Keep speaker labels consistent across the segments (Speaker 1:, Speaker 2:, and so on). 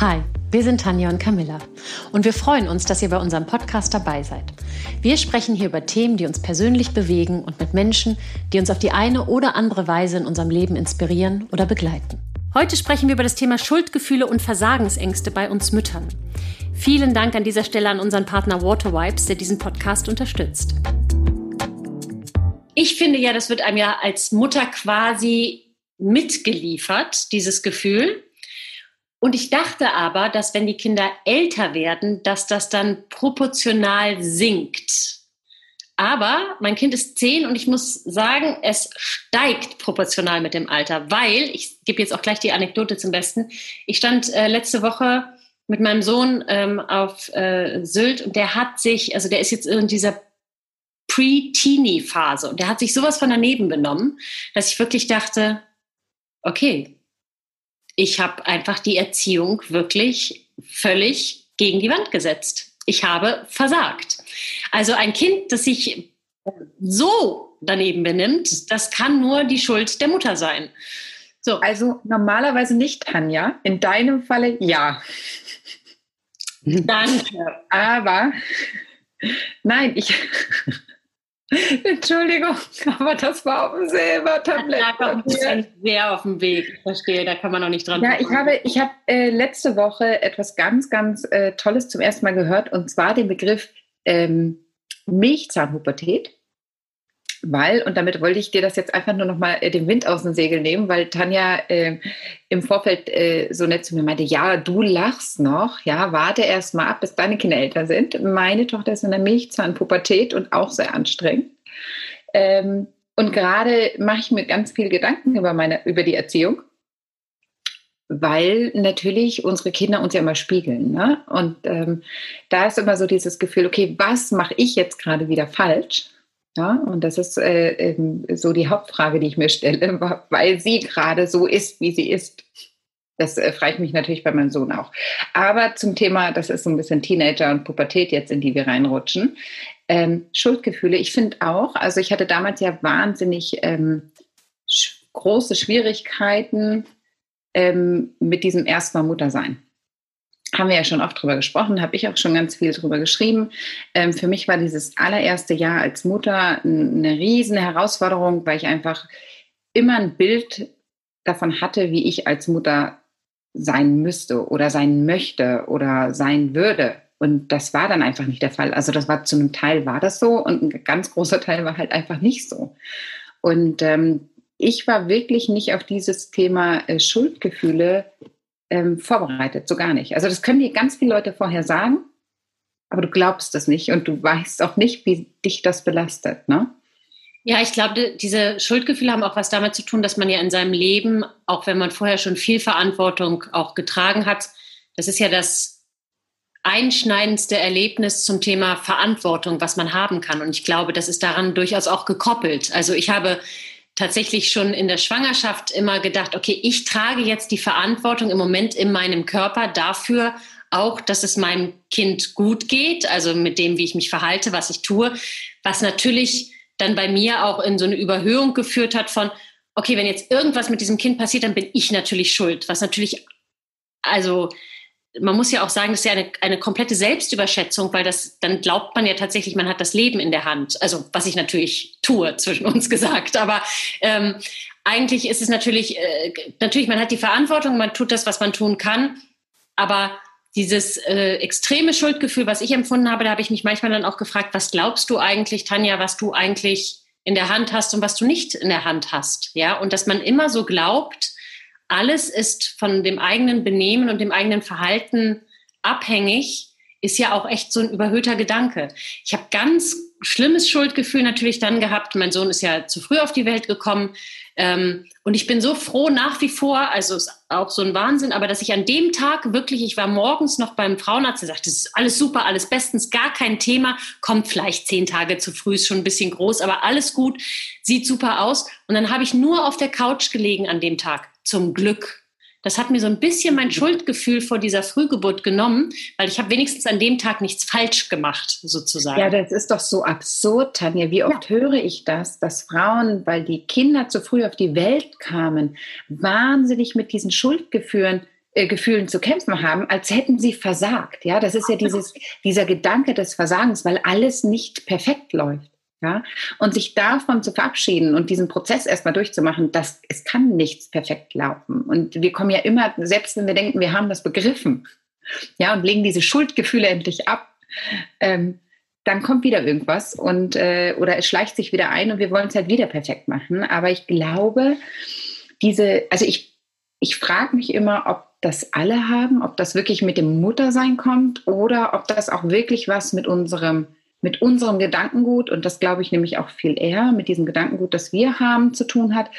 Speaker 1: Hi, wir sind Tanja und Camilla und wir freuen uns, dass ihr bei unserem Podcast dabei seid. Wir sprechen hier über Themen, die uns persönlich bewegen und mit Menschen, die uns auf die eine oder andere Weise in unserem Leben inspirieren oder begleiten. Heute sprechen wir über das Thema Schuldgefühle und Versagensängste bei uns Müttern. Vielen Dank an dieser Stelle an unseren Partner Waterwipes, der diesen Podcast unterstützt. Ich finde ja, das wird einem ja als Mutter quasi mitgeliefert, dieses Gefühl. Und ich dachte aber, dass wenn die Kinder älter werden, dass das dann proportional sinkt. Aber mein Kind ist zehn und ich muss sagen, es steigt proportional mit dem Alter, weil, ich gebe jetzt auch gleich die Anekdote zum Besten, ich stand äh, letzte Woche mit meinem Sohn ähm, auf äh, Sylt und der hat sich, also der ist jetzt in dieser Pre-Teenie-Phase und der hat sich sowas von daneben benommen, dass ich wirklich dachte, okay, ich habe einfach die Erziehung wirklich völlig gegen die Wand gesetzt. Ich habe versagt. Also ein Kind, das sich so daneben benimmt, das kann nur die Schuld der Mutter sein.
Speaker 2: So. Also normalerweise nicht, Tanja. In deinem Falle ja.
Speaker 1: Danke.
Speaker 2: Aber nein, ich, Entschuldigung, aber das war auf dem Silbertablett.
Speaker 1: Da sehr auf dem Weg. Ich verstehe, da kann man noch nicht dran.
Speaker 2: Ja, ich habe, ich habe äh, letzte Woche etwas ganz, ganz äh, Tolles zum ersten Mal gehört und zwar den Begriff ähm, Milchzahnpubertät. Weil, und damit wollte ich dir das jetzt einfach nur noch mal äh, den Wind aus dem Segel nehmen, weil Tanja äh, im Vorfeld äh, so nett zu mir meinte, ja, du lachst noch, ja, warte erst mal ab, bis deine Kinder älter sind. Meine Tochter ist in der Milchzahnpubertät und auch sehr anstrengend. Ähm, und gerade mache ich mir ganz viel Gedanken über, meine, über die Erziehung, weil natürlich unsere Kinder uns ja immer spiegeln. Ne? Und ähm, da ist immer so dieses Gefühl, okay, was mache ich jetzt gerade wieder falsch? Ja, und das ist äh, so die Hauptfrage, die ich mir stelle, weil sie gerade so ist, wie sie ist. Das äh, frage ich mich natürlich bei meinem Sohn auch. Aber zum Thema, das ist so ein bisschen Teenager und Pubertät jetzt, in die wir reinrutschen. Ähm, Schuldgefühle, ich finde auch, also ich hatte damals ja wahnsinnig ähm, sch große Schwierigkeiten ähm, mit diesem erstmal Muttersein haben wir ja schon oft drüber gesprochen, habe ich auch schon ganz viel drüber geschrieben. Ähm, für mich war dieses allererste Jahr als Mutter eine riesen Herausforderung, weil ich einfach immer ein Bild davon hatte, wie ich als Mutter sein müsste oder sein möchte oder sein würde. Und das war dann einfach nicht der Fall. Also das war zu einem Teil war das so und ein ganz großer Teil war halt einfach nicht so. Und ähm, ich war wirklich nicht auf dieses Thema äh, Schuldgefühle ähm, vorbereitet, so gar nicht. Also das können dir ganz viele Leute vorher sagen, aber du glaubst es nicht und du weißt auch nicht, wie dich das belastet, ne?
Speaker 1: Ja, ich glaube, diese Schuldgefühle haben auch was damit zu tun, dass man ja in seinem Leben, auch wenn man vorher schon viel Verantwortung auch getragen hat, das ist ja das einschneidendste Erlebnis zum Thema Verantwortung, was man haben kann. Und ich glaube, das ist daran durchaus auch gekoppelt. Also ich habe tatsächlich schon in der Schwangerschaft immer gedacht, okay, ich trage jetzt die Verantwortung im Moment in meinem Körper dafür, auch, dass es meinem Kind gut geht, also mit dem, wie ich mich verhalte, was ich tue, was natürlich dann bei mir auch in so eine Überhöhung geführt hat von, okay, wenn jetzt irgendwas mit diesem Kind passiert, dann bin ich natürlich schuld, was natürlich, also man muss ja auch sagen, das ist ja eine, eine komplette Selbstüberschätzung, weil das, dann glaubt man ja tatsächlich, man hat das Leben in der Hand. Also was ich natürlich tue, zwischen uns gesagt. Aber ähm, eigentlich ist es natürlich, äh, natürlich, man hat die Verantwortung, man tut das, was man tun kann. Aber dieses äh, extreme Schuldgefühl, was ich empfunden habe, da habe ich mich manchmal dann auch gefragt, was glaubst du eigentlich, Tanja, was du eigentlich in der Hand hast und was du nicht in der Hand hast. Ja, und dass man immer so glaubt, alles ist von dem eigenen Benehmen und dem eigenen Verhalten abhängig, ist ja auch echt so ein überhöhter Gedanke. Ich habe ganz schlimmes Schuldgefühl natürlich dann gehabt. Mein Sohn ist ja zu früh auf die Welt gekommen. Ähm, und ich bin so froh nach wie vor, also ist auch so ein Wahnsinn, aber dass ich an dem Tag wirklich, ich war morgens noch beim Frauenarzt, der sagte, das ist alles super, alles bestens, gar kein Thema, kommt vielleicht zehn Tage zu früh, ist schon ein bisschen groß, aber alles gut, sieht super aus. Und dann habe ich nur auf der Couch gelegen an dem Tag zum Glück. Das hat mir so ein bisschen mein Schuldgefühl vor dieser Frühgeburt genommen, weil ich habe wenigstens an dem Tag nichts falsch gemacht, sozusagen.
Speaker 2: Ja, das ist doch so absurd, Tanja. Wie oft ja. höre ich das, dass Frauen, weil die Kinder zu früh auf die Welt kamen, wahnsinnig mit diesen Schuldgefühlen äh, Gefühlen zu kämpfen haben, als hätten sie versagt. Ja, das ist ja dieses, dieser Gedanke des Versagens, weil alles nicht perfekt läuft. Ja, und sich davon zu verabschieden und diesen Prozess erstmal durchzumachen, dass es kann nichts perfekt laufen. Und wir kommen ja immer, selbst wenn wir denken, wir haben das begriffen, ja, und legen diese Schuldgefühle endlich ab, ähm, dann kommt wieder irgendwas und äh, oder es schleicht sich wieder ein und wir wollen es halt wieder perfekt machen. Aber ich glaube, diese, also ich, ich frage mich immer, ob das alle haben, ob das wirklich mit dem Muttersein kommt oder ob das auch wirklich was mit unserem mit unserem Gedankengut, und das glaube ich nämlich auch viel eher, mit diesem Gedankengut, das wir haben, zu tun hat.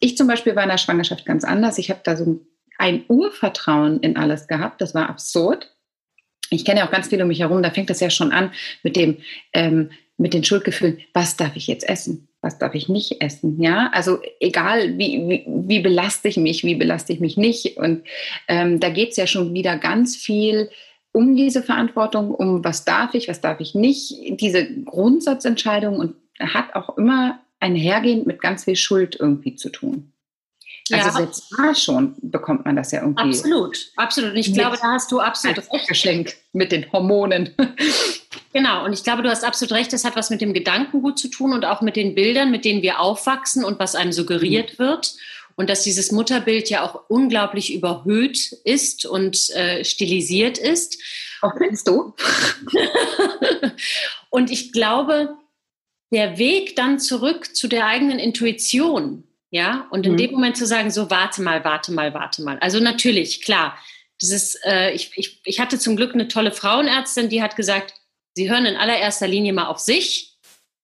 Speaker 2: Ich zum Beispiel war in der Schwangerschaft ganz anders. Ich habe da so ein Urvertrauen in alles gehabt. Das war absurd. Ich kenne ja auch ganz viel um mich herum. Da fängt das ja schon an mit dem, ähm, mit den Schuldgefühlen. Was darf ich jetzt essen? Was darf ich nicht essen? Ja, also egal, wie, wie, wie belaste ich mich, wie belaste ich mich nicht. Und ähm, da geht es ja schon wieder ganz viel um diese Verantwortung, um was darf ich, was darf ich nicht, diese Grundsatzentscheidung und hat auch immer einhergehend mit ganz viel Schuld irgendwie zu tun. Also ja. selbst da schon bekommt man das ja irgendwie.
Speaker 1: Absolut, absolut. Und ich glaube, da hast du absolut
Speaker 2: recht. Geschenk mit den Hormonen.
Speaker 1: Genau, und ich glaube, du hast absolut recht, das hat was mit dem Gedankengut zu tun und auch mit den Bildern, mit denen wir aufwachsen und was einem suggeriert mhm. wird und dass dieses Mutterbild ja auch unglaublich überhöht ist und äh, stilisiert ist.
Speaker 2: Auch findest du?
Speaker 1: und ich glaube, der Weg dann zurück zu der eigenen Intuition, ja, und in mhm. dem Moment zu sagen, so warte mal, warte mal, warte mal. Also natürlich, klar, das ist, äh, ich, ich, ich hatte zum Glück eine tolle Frauenärztin, die hat gesagt, Sie hören in allererster Linie mal auf sich,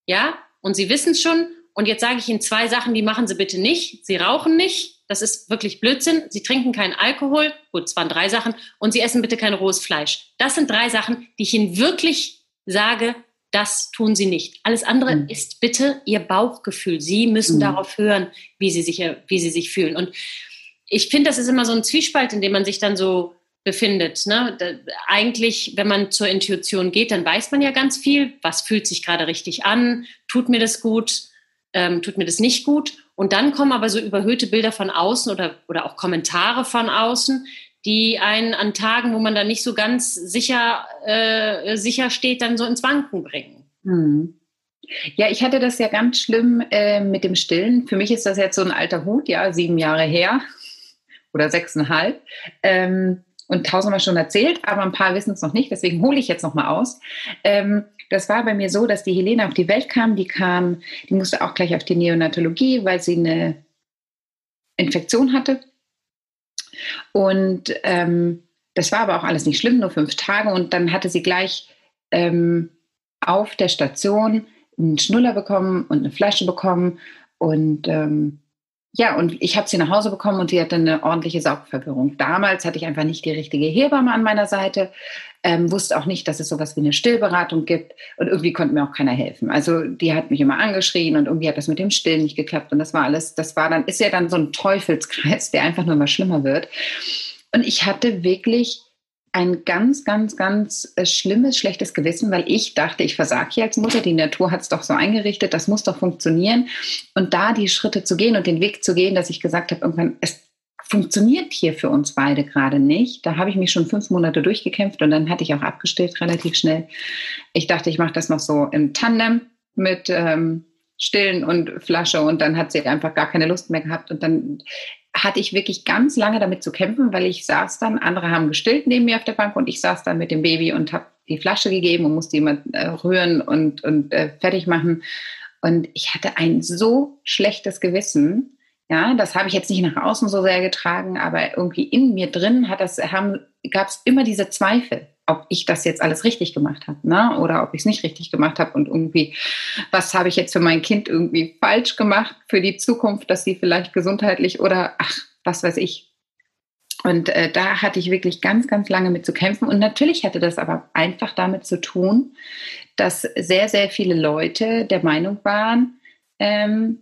Speaker 1: ja, und Sie wissen es schon und jetzt sage ich Ihnen zwei Sachen, die machen Sie bitte nicht. Sie rauchen nicht. Das ist wirklich Blödsinn. Sie trinken keinen Alkohol. Gut, es waren drei Sachen. Und Sie essen bitte kein rohes Fleisch. Das sind drei Sachen, die ich Ihnen wirklich sage, das tun Sie nicht. Alles andere mhm. ist bitte Ihr Bauchgefühl. Sie müssen mhm. darauf hören, wie Sie sich, wie Sie sich fühlen. Und ich finde, das ist immer so ein Zwiespalt, in dem man sich dann so befindet. Ne? Da, eigentlich, wenn man zur Intuition geht, dann weiß man ja ganz viel. Was fühlt sich gerade richtig an? Tut mir das gut? Ähm, tut mir das nicht gut. Und dann kommen aber so überhöhte Bilder von außen oder, oder auch Kommentare von außen, die einen an Tagen, wo man dann nicht so ganz sicher, äh, sicher steht, dann so ins Wanken bringen. Hm.
Speaker 2: Ja, ich hatte das ja ganz schlimm äh, mit dem Stillen. Für mich ist das jetzt so ein alter Hut, ja, sieben Jahre her oder sechseinhalb. Ähm, und tausendmal schon erzählt, aber ein paar wissen es noch nicht, deswegen hole ich jetzt nochmal aus. Ähm, das war bei mir so, dass die Helene auf die Welt kam. Die kam, die musste auch gleich auf die Neonatologie, weil sie eine Infektion hatte. Und ähm, das war aber auch alles nicht schlimm, nur fünf Tage. Und dann hatte sie gleich ähm, auf der Station einen Schnuller bekommen und eine Flasche bekommen. Und ähm, ja, und ich habe sie nach Hause bekommen und sie hatte eine ordentliche Saugverwirrung. Damals hatte ich einfach nicht die richtige Hebamme an meiner Seite, ähm, wusste auch nicht, dass es sowas wie eine Stillberatung gibt und irgendwie konnte mir auch keiner helfen. Also die hat mich immer angeschrien und irgendwie hat das mit dem Stillen nicht geklappt und das war alles, das war dann, ist ja dann so ein Teufelskreis, der einfach nur mal schlimmer wird. Und ich hatte wirklich ein ganz, ganz, ganz äh, schlimmes, schlechtes Gewissen, weil ich dachte, ich versage hier als Mutter. Die Natur hat es doch so eingerichtet, das muss doch funktionieren. Und da die Schritte zu gehen und den Weg zu gehen, dass ich gesagt habe, irgendwann, es funktioniert hier für uns beide gerade nicht. Da habe ich mich schon fünf Monate durchgekämpft und dann hatte ich auch abgestellt relativ schnell. Ich dachte, ich mache das noch so im Tandem mit ähm, Stillen und Flasche und dann hat sie einfach gar keine Lust mehr gehabt und dann hatte ich wirklich ganz lange damit zu kämpfen, weil ich saß dann, andere haben gestillt neben mir auf der Bank und ich saß dann mit dem Baby und habe die Flasche gegeben und musste immer äh, rühren und, und äh, fertig machen. Und ich hatte ein so schlechtes Gewissen. Ja, das habe ich jetzt nicht nach außen so sehr getragen, aber irgendwie in mir drin hat das, gab es immer diese Zweifel ob ich das jetzt alles richtig gemacht habe, ne? oder ob ich es nicht richtig gemacht habe und irgendwie, was habe ich jetzt für mein Kind irgendwie falsch gemacht für die Zukunft, dass sie vielleicht gesundheitlich oder ach, was weiß ich. Und äh, da hatte ich wirklich ganz, ganz lange mit zu kämpfen. Und natürlich hatte das aber einfach damit zu tun, dass sehr, sehr viele Leute der Meinung waren, ähm,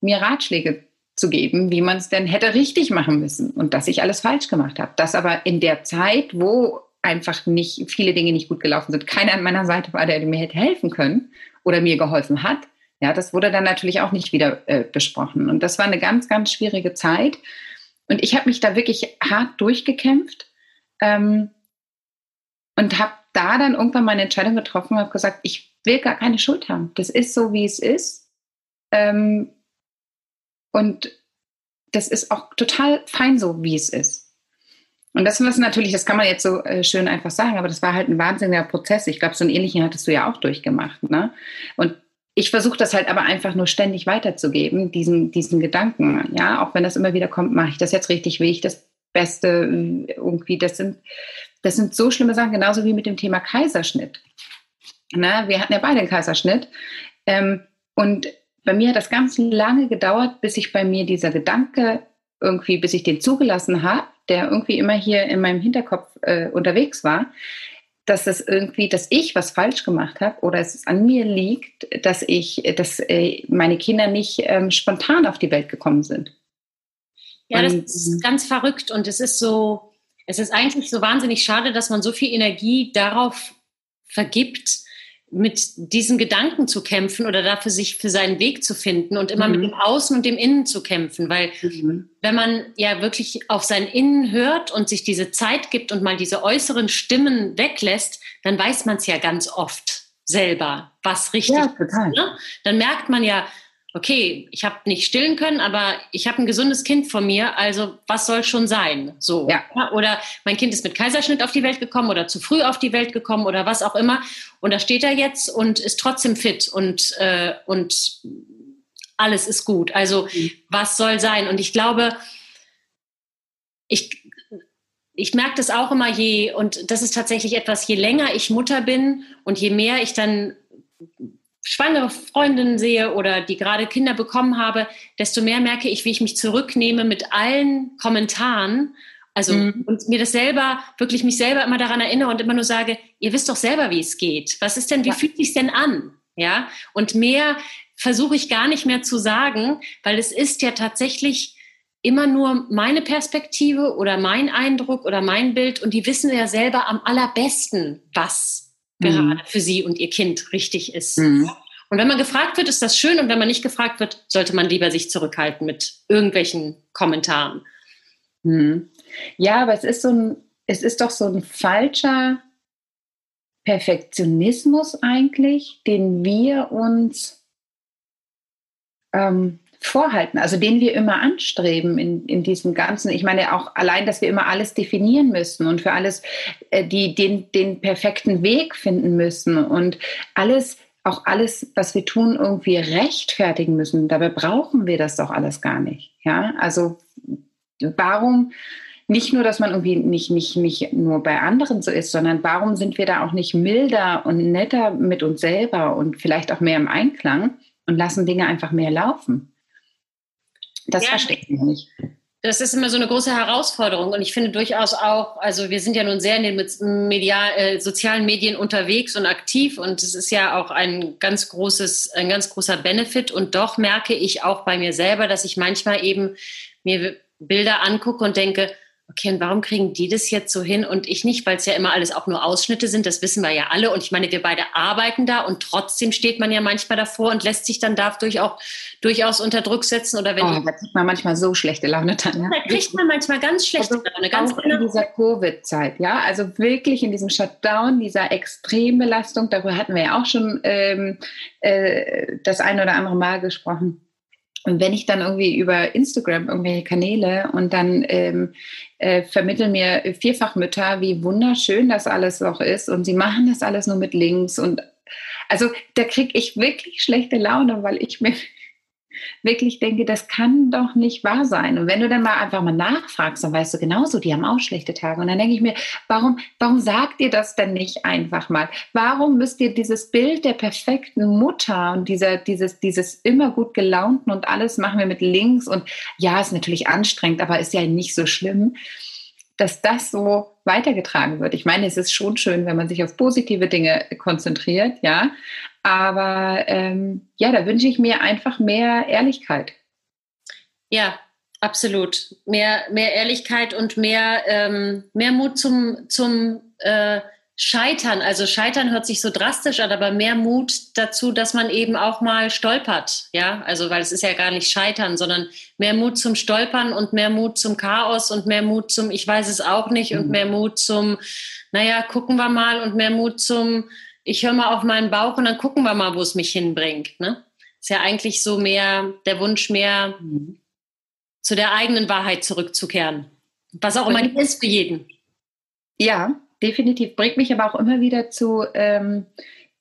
Speaker 2: mir Ratschläge zu geben, wie man es denn hätte richtig machen müssen und dass ich alles falsch gemacht habe. Das aber in der Zeit, wo einfach nicht, viele Dinge nicht gut gelaufen sind. Keiner an meiner Seite war, der mir hätte helfen können oder mir geholfen hat. Ja, das wurde dann natürlich auch nicht wieder äh, besprochen. Und das war eine ganz, ganz schwierige Zeit. Und ich habe mich da wirklich hart durchgekämpft ähm, und habe da dann irgendwann meine Entscheidung getroffen und habe gesagt, ich will gar keine Schuld haben. Das ist so, wie es ist. Ähm, und das ist auch total fein so, wie es ist. Und das was natürlich, das kann man jetzt so äh, schön einfach sagen, aber das war halt ein wahnsinniger Prozess. Ich glaube, so einen ähnlichen hattest du ja auch durchgemacht. Ne? Und ich versuche das halt aber einfach nur ständig weiterzugeben, diesen, diesen Gedanken. Ja, auch wenn das immer wieder kommt, mache ich das jetzt richtig, wie ich das Beste irgendwie. Das sind, das sind so schlimme Sachen, genauso wie mit dem Thema Kaiserschnitt. Na, wir hatten ja beide einen Kaiserschnitt. Ähm, und bei mir hat das ganz lange gedauert, bis ich bei mir dieser Gedanke irgendwie, bis ich den zugelassen habe, der irgendwie immer hier in meinem Hinterkopf äh, unterwegs war, dass es irgendwie, dass ich was falsch gemacht habe oder es an mir liegt, dass ich, dass äh, meine Kinder nicht ähm, spontan auf die Welt gekommen sind.
Speaker 1: Ja, das ist ganz verrückt und es ist so, es ist eigentlich so wahnsinnig schade, dass man so viel Energie darauf vergibt, mit diesen Gedanken zu kämpfen oder dafür sich für seinen Weg zu finden und immer mhm. mit dem Außen und dem Innen zu kämpfen. Weil mhm. wenn man ja wirklich auf sein Innen hört und sich diese Zeit gibt und mal diese äußeren Stimmen weglässt, dann weiß man es ja ganz oft selber, was richtig ja, ist. Ne? Dann merkt man ja, okay, ich habe nicht stillen können, aber ich habe ein gesundes Kind vor mir, also was soll schon sein? So. Ja. Oder mein Kind ist mit Kaiserschnitt auf die Welt gekommen oder zu früh auf die Welt gekommen oder was auch immer. Und da steht er jetzt und ist trotzdem fit und, äh, und alles ist gut. Also mhm. was soll sein? Und ich glaube, ich, ich merke das auch immer je, und das ist tatsächlich etwas, je länger ich Mutter bin und je mehr ich dann schwangere Freundinnen sehe oder die gerade Kinder bekommen habe, desto mehr merke ich, wie ich mich zurücknehme mit allen Kommentaren. Also mhm. und mir das selber, wirklich mich selber immer daran erinnere und immer nur sage, ihr wisst doch selber, wie es geht. Was ist denn, wie ja. fühlt sich denn an? Ja. Und mehr versuche ich gar nicht mehr zu sagen, weil es ist ja tatsächlich immer nur meine Perspektive oder mein Eindruck oder mein Bild und die wissen ja selber am allerbesten, was gerade mhm. für sie und ihr Kind richtig ist. Mhm. Und wenn man gefragt wird, ist das schön. Und wenn man nicht gefragt wird, sollte man lieber sich zurückhalten mit irgendwelchen Kommentaren.
Speaker 2: Mhm. Ja, aber es ist so ein, es ist doch so ein falscher Perfektionismus eigentlich, den wir uns ähm, vorhalten, also den wir immer anstreben in, in diesem Ganzen. Ich meine auch allein, dass wir immer alles definieren müssen und für alles äh, die, den, den perfekten Weg finden müssen und alles, auch alles, was wir tun, irgendwie rechtfertigen müssen. Dabei brauchen wir das doch alles gar nicht. Ja, also warum nicht nur, dass man irgendwie nicht, nicht, nicht nur bei anderen so ist, sondern warum sind wir da auch nicht milder und netter mit uns selber und vielleicht auch mehr im Einklang und lassen Dinge einfach mehr laufen? Das ja, verstehe ich nicht.
Speaker 1: Das ist immer so eine große Herausforderung und ich finde durchaus auch, also wir sind ja nun sehr in den medial, äh, sozialen Medien unterwegs und aktiv und es ist ja auch ein ganz großes, ein ganz großer Benefit und doch merke ich auch bei mir selber, dass ich manchmal eben mir Bilder angucke und denke, okay, und warum kriegen die das jetzt so hin und ich nicht, weil es ja immer alles auch nur Ausschnitte sind, das wissen wir ja alle. Und ich meine, wir beide arbeiten da und trotzdem steht man ja manchmal davor und lässt sich dann dadurch auch durchaus unter Druck setzen. Oder wenn
Speaker 2: oh, da kriegt man manchmal so schlechte Laune
Speaker 1: dann. Ja? Da kriegt man manchmal ganz schlechte also Laune.
Speaker 2: Ganz auch genau. in dieser Covid-Zeit, ja, also wirklich in diesem Shutdown, dieser Extrembelastung, darüber hatten wir ja auch schon ähm, äh, das ein oder andere Mal gesprochen und wenn ich dann irgendwie über Instagram irgendwelche Kanäle und dann ähm, äh, vermitteln mir Vierfachmütter, wie wunderschön das alles auch ist und sie machen das alles nur mit Links und also da kriege ich wirklich schlechte Laune, weil ich mir wirklich denke, das kann doch nicht wahr sein. Und wenn du dann mal einfach mal nachfragst, dann weißt du genauso, die haben auch schlechte Tage. Und dann denke ich mir, warum, warum sagt ihr das denn nicht einfach mal? Warum müsst ihr dieses Bild der perfekten Mutter und dieser, dieses, dieses immer gut gelaunten und alles machen wir mit Links und ja, ist natürlich anstrengend, aber ist ja nicht so schlimm dass das so weitergetragen wird. Ich meine, es ist schon schön, wenn man sich auf positive Dinge konzentriert, ja. Aber ähm, ja, da wünsche ich mir einfach mehr Ehrlichkeit.
Speaker 1: Ja, absolut. Mehr, mehr Ehrlichkeit und mehr, ähm, mehr Mut zum, zum äh, Scheitern, also Scheitern hört sich so drastisch an, aber mehr Mut dazu, dass man eben auch mal stolpert, ja, also weil es ist ja gar nicht Scheitern, sondern mehr Mut zum Stolpern und mehr Mut zum Chaos und mehr Mut zum Ich weiß es auch nicht mhm. und mehr Mut zum, naja, gucken wir mal und mehr Mut zum Ich höre mal auf meinen Bauch und dann gucken wir mal, wo es mich hinbringt, ne? Ist ja eigentlich so mehr der Wunsch, mehr mhm. zu der eigenen Wahrheit zurückzukehren, was auch immer ist für jeden.
Speaker 2: Ja, definitiv. Bringt mich aber auch immer wieder zu, ähm,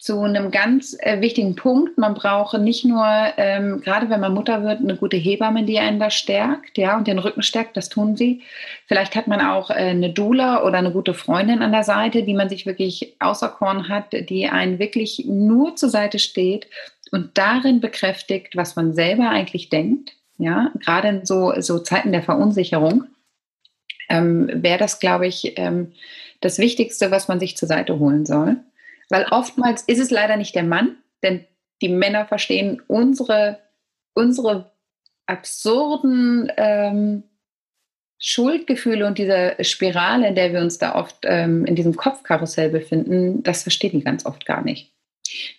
Speaker 2: zu einem ganz äh, wichtigen Punkt. Man braucht nicht nur, ähm, gerade wenn man Mutter wird, eine gute Hebamme, die einen da stärkt, ja, und den Rücken stärkt, das tun sie. Vielleicht hat man auch äh, eine Doula oder eine gute Freundin an der Seite, die man sich wirklich auserkoren hat, die einen wirklich nur zur Seite steht und darin bekräftigt, was man selber eigentlich denkt. Ja, gerade in so, so Zeiten der Verunsicherung ähm, wäre das, glaube ich, ähm, das Wichtigste, was man sich zur Seite holen soll. Weil oftmals ist es leider nicht der Mann, denn die Männer verstehen unsere, unsere absurden ähm, Schuldgefühle und diese Spirale, in der wir uns da oft ähm, in diesem Kopfkarussell befinden, das verstehen die ganz oft gar nicht.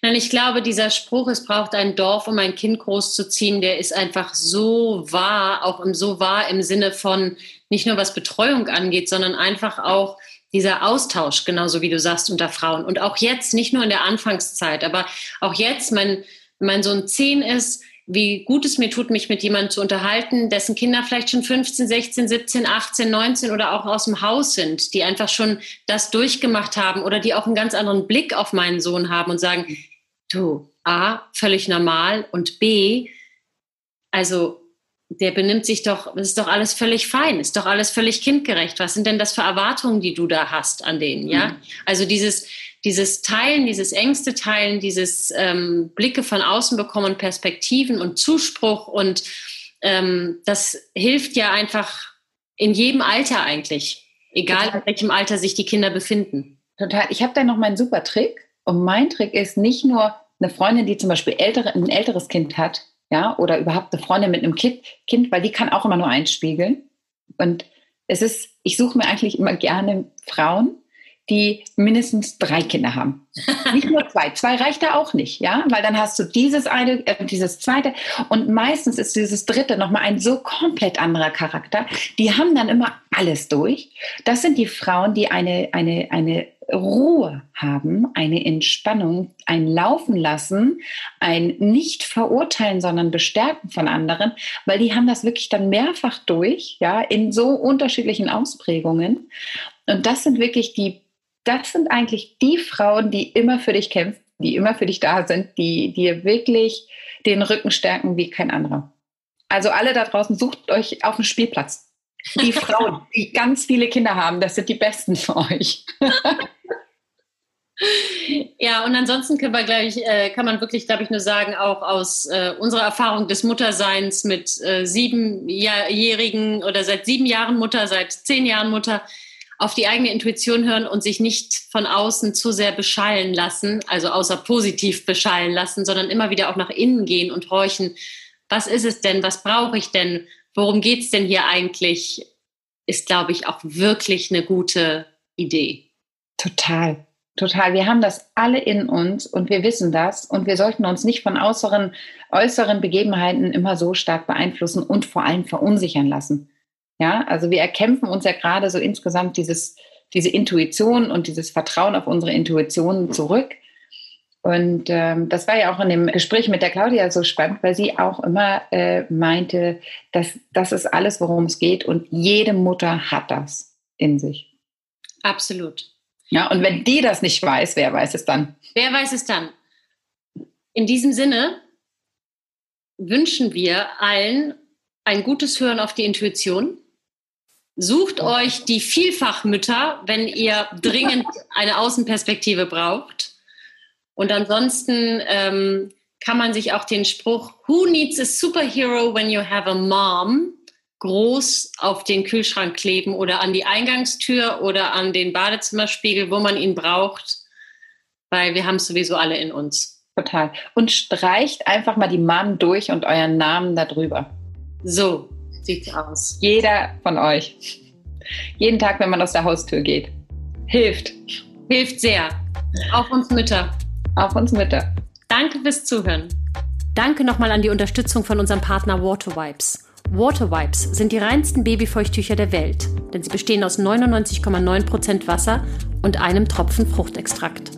Speaker 1: Nein, ich glaube, dieser Spruch, es braucht ein Dorf, um ein Kind großzuziehen, der ist einfach so wahr, auch so wahr im Sinne von nicht nur was Betreuung angeht, sondern einfach auch dieser Austausch, genauso wie du sagst, unter Frauen. Und auch jetzt, nicht nur in der Anfangszeit, aber auch jetzt, mein, mein Sohn zehn ist, wie gut es mir tut, mich mit jemandem zu unterhalten, dessen Kinder vielleicht schon 15, 16, 17, 18, 19 oder auch aus dem Haus sind, die einfach schon das durchgemacht haben oder die auch einen ganz anderen Blick auf meinen Sohn haben und sagen, du, A, völlig normal und B, also der benimmt sich doch, das ist doch alles völlig fein, ist doch alles völlig kindgerecht. Was sind denn das für Erwartungen, die du da hast an denen, ja? Mhm. Also dieses, dieses Teilen, dieses engste Teilen, dieses ähm, Blicke von außen bekommen, Perspektiven und Zuspruch und ähm, das hilft ja einfach in jedem Alter eigentlich, egal Total. in welchem Alter sich die Kinder befinden.
Speaker 2: Total. Ich habe da noch meinen super Trick und mein Trick ist nicht nur eine Freundin, die zum Beispiel ältere, ein älteres Kind hat, ja, oder überhaupt eine Freundin mit einem kind, kind, weil die kann auch immer nur einspiegeln. Und es ist, ich suche mir eigentlich immer gerne Frauen, die mindestens drei Kinder haben. Nicht nur zwei. Zwei reicht da auch nicht, ja, weil dann hast du dieses eine, äh, dieses zweite und meistens ist dieses dritte nochmal ein so komplett anderer Charakter. Die haben dann immer alles durch. Das sind die Frauen, die eine, eine, eine Ruhe haben, eine Entspannung, ein Laufen lassen, ein nicht verurteilen, sondern bestärken von anderen, weil die haben das wirklich dann mehrfach durch, ja, in so unterschiedlichen Ausprägungen. Und das sind wirklich die das sind eigentlich die Frauen, die immer für dich kämpfen, die immer für dich da sind, die dir wirklich den Rücken stärken wie kein anderer. Also alle da draußen, sucht euch auf dem Spielplatz. Die Frauen, die ganz viele Kinder haben, das sind die Besten für euch.
Speaker 1: Ja, und ansonsten kann man, gleich, äh, kann man wirklich, glaube ich, nur sagen, auch aus äh, unserer Erfahrung des Mutterseins mit äh, siebenjährigen oder seit sieben Jahren Mutter, seit zehn Jahren Mutter, auf die eigene Intuition hören und sich nicht von außen zu sehr beschallen lassen, also außer positiv beschallen lassen, sondern immer wieder auch nach innen gehen und horchen, was ist es denn, was brauche ich denn, worum geht es denn hier eigentlich, ist, glaube ich, auch wirklich eine gute Idee.
Speaker 2: Total. Total. Wir haben das alle in uns und wir wissen das und wir sollten uns nicht von äußeren, äußeren Begebenheiten immer so stark beeinflussen und vor allem verunsichern lassen. Ja, also wir erkämpfen uns ja gerade so insgesamt dieses, diese Intuition und dieses Vertrauen auf unsere Intuition zurück. Und ähm, das war ja auch in dem Gespräch mit der Claudia so spannend, weil sie auch immer äh, meinte, dass das ist alles, worum es geht und jede Mutter hat das in sich.
Speaker 1: Absolut.
Speaker 2: Ja, und wenn die das nicht weiß, wer weiß es dann?
Speaker 1: Wer weiß es dann? In diesem Sinne wünschen wir allen ein gutes Hören auf die Intuition Sucht euch die Vielfachmütter, wenn ihr dringend eine Außenperspektive braucht. Und ansonsten ähm, kann man sich auch den Spruch Who needs a superhero when you have a mom groß auf den Kühlschrank kleben oder an die Eingangstür oder an den Badezimmerspiegel, wo man ihn braucht, weil wir haben es sowieso alle in uns.
Speaker 2: Total. Und streicht einfach mal die Mom durch und euren Namen darüber.
Speaker 1: So, sieht's aus.
Speaker 2: Jeder von euch. Jeden Tag, wenn man aus der Haustür geht. Hilft.
Speaker 1: Hilft sehr. Auf uns Mütter.
Speaker 2: Auf uns Mütter.
Speaker 1: Danke fürs Zuhören. Danke nochmal an die Unterstützung von unserem Partner Water Wipes. Water Wipes sind die reinsten Babyfeuchttücher der Welt, denn sie bestehen aus 99,9% Wasser und einem Tropfen Fruchtextrakt.